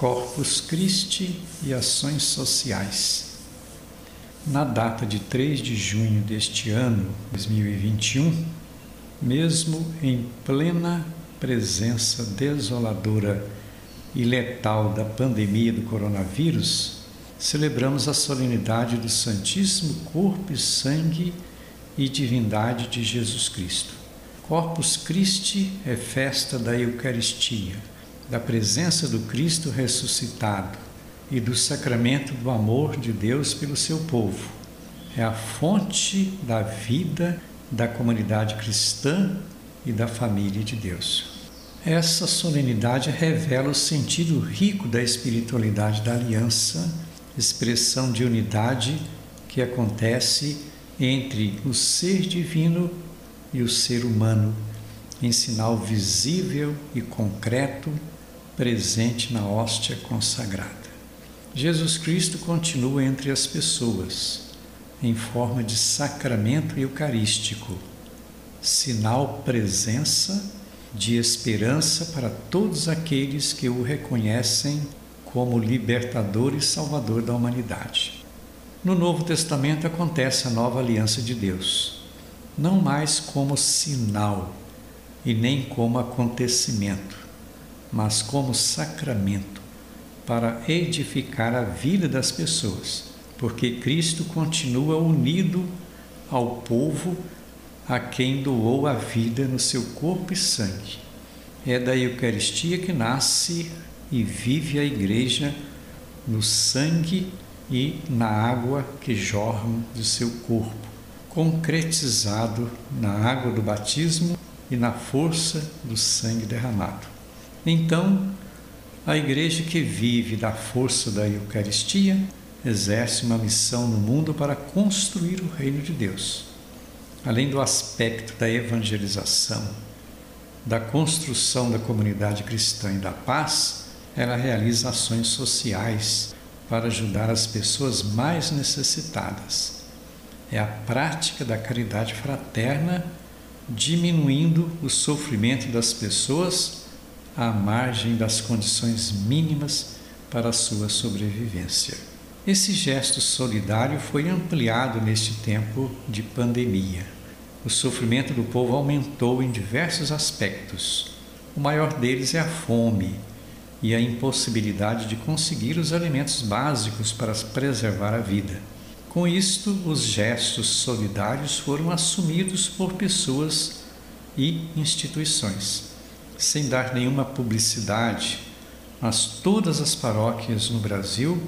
Corpus Christi e ações sociais. Na data de 3 de junho deste ano, 2021, mesmo em plena presença desoladora e letal da pandemia do coronavírus, celebramos a solenidade do Santíssimo Corpo e Sangue e Divindade de Jesus Cristo. Corpus Christi é festa da Eucaristia, da presença do Cristo ressuscitado e do sacramento do amor de Deus pelo seu povo. É a fonte da vida da comunidade cristã e da família de Deus. Essa solenidade revela o sentido rico da espiritualidade da aliança, expressão de unidade que acontece entre o ser divino e o ser humano, em sinal visível e concreto presente na hóstia consagrada. Jesus Cristo continua entre as pessoas, em forma de sacramento eucarístico, sinal presença de esperança para todos aqueles que o reconhecem como libertador e salvador da humanidade. No Novo Testamento acontece a nova aliança de Deus não mais como sinal e nem como acontecimento, mas como sacramento para edificar a vida das pessoas, porque Cristo continua unido ao povo a quem doou a vida no seu corpo e sangue. É da Eucaristia que nasce e vive a Igreja no sangue e na água que jorram do seu corpo concretizado na água do batismo e na força do sangue derramado. Então, a igreja que vive da força da Eucaristia exerce uma missão no mundo para construir o reino de Deus. Além do aspecto da evangelização, da construção da comunidade cristã e da paz, ela realiza ações sociais para ajudar as pessoas mais necessitadas é a prática da caridade fraterna, diminuindo o sofrimento das pessoas à margem das condições mínimas para a sua sobrevivência. Esse gesto solidário foi ampliado neste tempo de pandemia. O sofrimento do povo aumentou em diversos aspectos. O maior deles é a fome e a impossibilidade de conseguir os alimentos básicos para preservar a vida. Com isto, os gestos solidários foram assumidos por pessoas e instituições, sem dar nenhuma publicidade, mas todas as paróquias no Brasil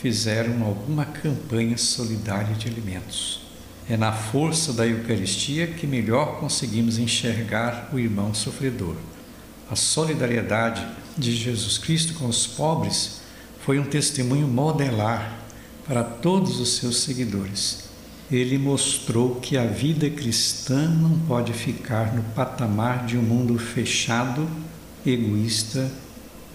fizeram alguma campanha solidária de alimentos. É na força da Eucaristia que melhor conseguimos enxergar o irmão sofredor. A solidariedade de Jesus Cristo com os pobres foi um testemunho modelar para todos os seus seguidores. Ele mostrou que a vida cristã não pode ficar no patamar de um mundo fechado, egoísta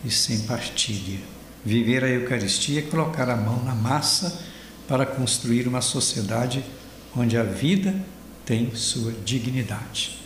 e sem partilha. Viver a Eucaristia é colocar a mão na massa para construir uma sociedade onde a vida tem sua dignidade.